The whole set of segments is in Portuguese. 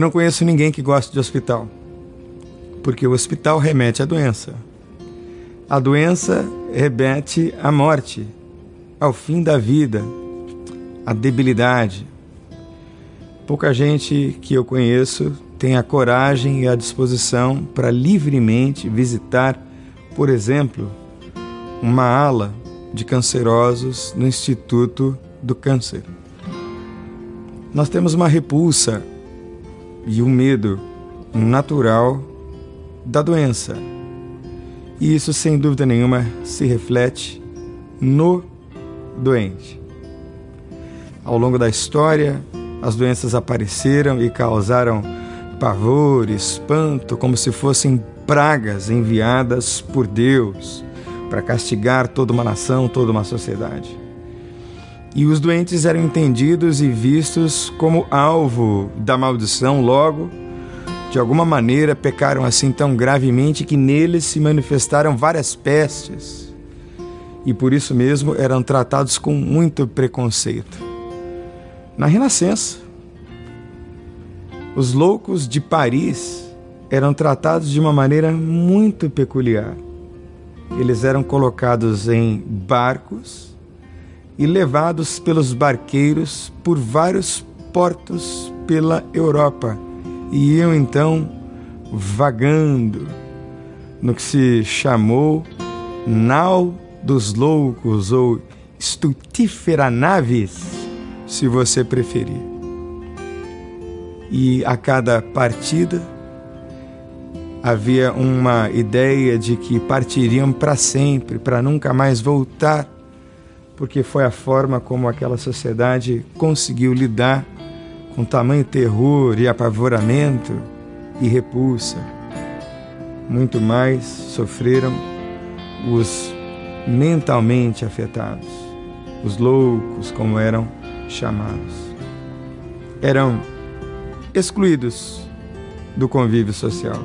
não conheço ninguém que goste de hospital, porque o hospital remete à doença. A doença remete à morte, ao fim da vida, à debilidade. Pouca gente que eu conheço tem a coragem e a disposição para livremente visitar, por exemplo, uma ala de cancerosos no Instituto do Câncer. Nós temos uma repulsa e um medo natural da doença. E isso, sem dúvida nenhuma, se reflete no doente. Ao longo da história, as doenças apareceram e causaram pavor, espanto, como se fossem pragas enviadas por Deus para castigar toda uma nação, toda uma sociedade. E os doentes eram entendidos e vistos como alvo da maldição, logo, de alguma maneira, pecaram assim tão gravemente que neles se manifestaram várias pestes. E por isso mesmo eram tratados com muito preconceito. Na Renascença, os loucos de Paris eram tratados de uma maneira muito peculiar. Eles eram colocados em barcos e levados pelos barqueiros por vários portos pela Europa e iam então vagando no que se chamou nau dos loucos ou estutífera naves, se você preferir. E a cada partida havia uma ideia de que partiriam para sempre, para nunca mais voltar porque foi a forma como aquela sociedade conseguiu lidar com tamanho terror e apavoramento e repulsa. Muito mais sofreram os mentalmente afetados, os loucos, como eram chamados. Eram excluídos do convívio social.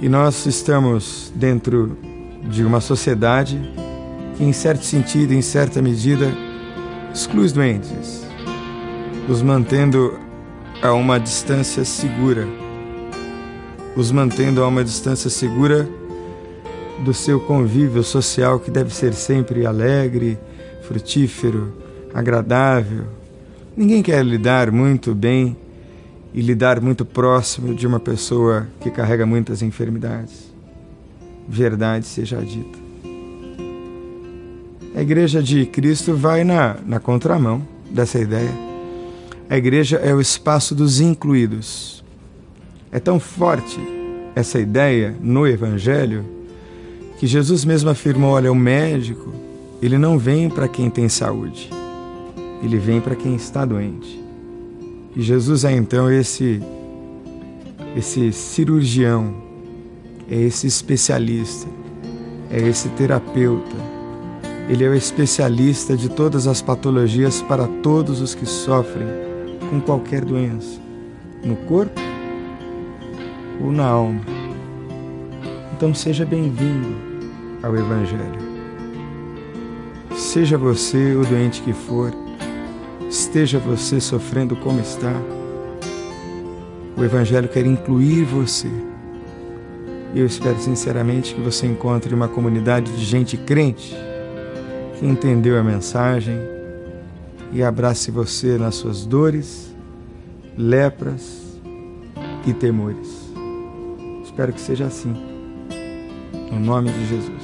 E nós estamos dentro de uma sociedade em certo sentido, em certa medida, exclui os doentes, os mantendo a uma distância segura, os mantendo a uma distância segura do seu convívio social que deve ser sempre alegre, frutífero, agradável. Ninguém quer lidar muito bem e lidar muito próximo de uma pessoa que carrega muitas enfermidades. Verdade seja dita. A igreja de Cristo vai na, na contramão dessa ideia. A igreja é o espaço dos incluídos. É tão forte essa ideia no Evangelho que Jesus mesmo afirmou: olha, o médico, ele não vem para quem tem saúde, ele vem para quem está doente. E Jesus é então esse, esse cirurgião, é esse especialista, é esse terapeuta ele é o especialista de todas as patologias para todos os que sofrem com qualquer doença, no corpo ou na alma. Então seja bem-vindo ao Evangelho. Seja você o doente que for, esteja você sofrendo como está, o Evangelho quer incluir você. E eu espero sinceramente que você encontre uma comunidade de gente crente que entendeu a mensagem e abrace você nas suas dores, lepras e temores. Espero que seja assim. No nome de Jesus.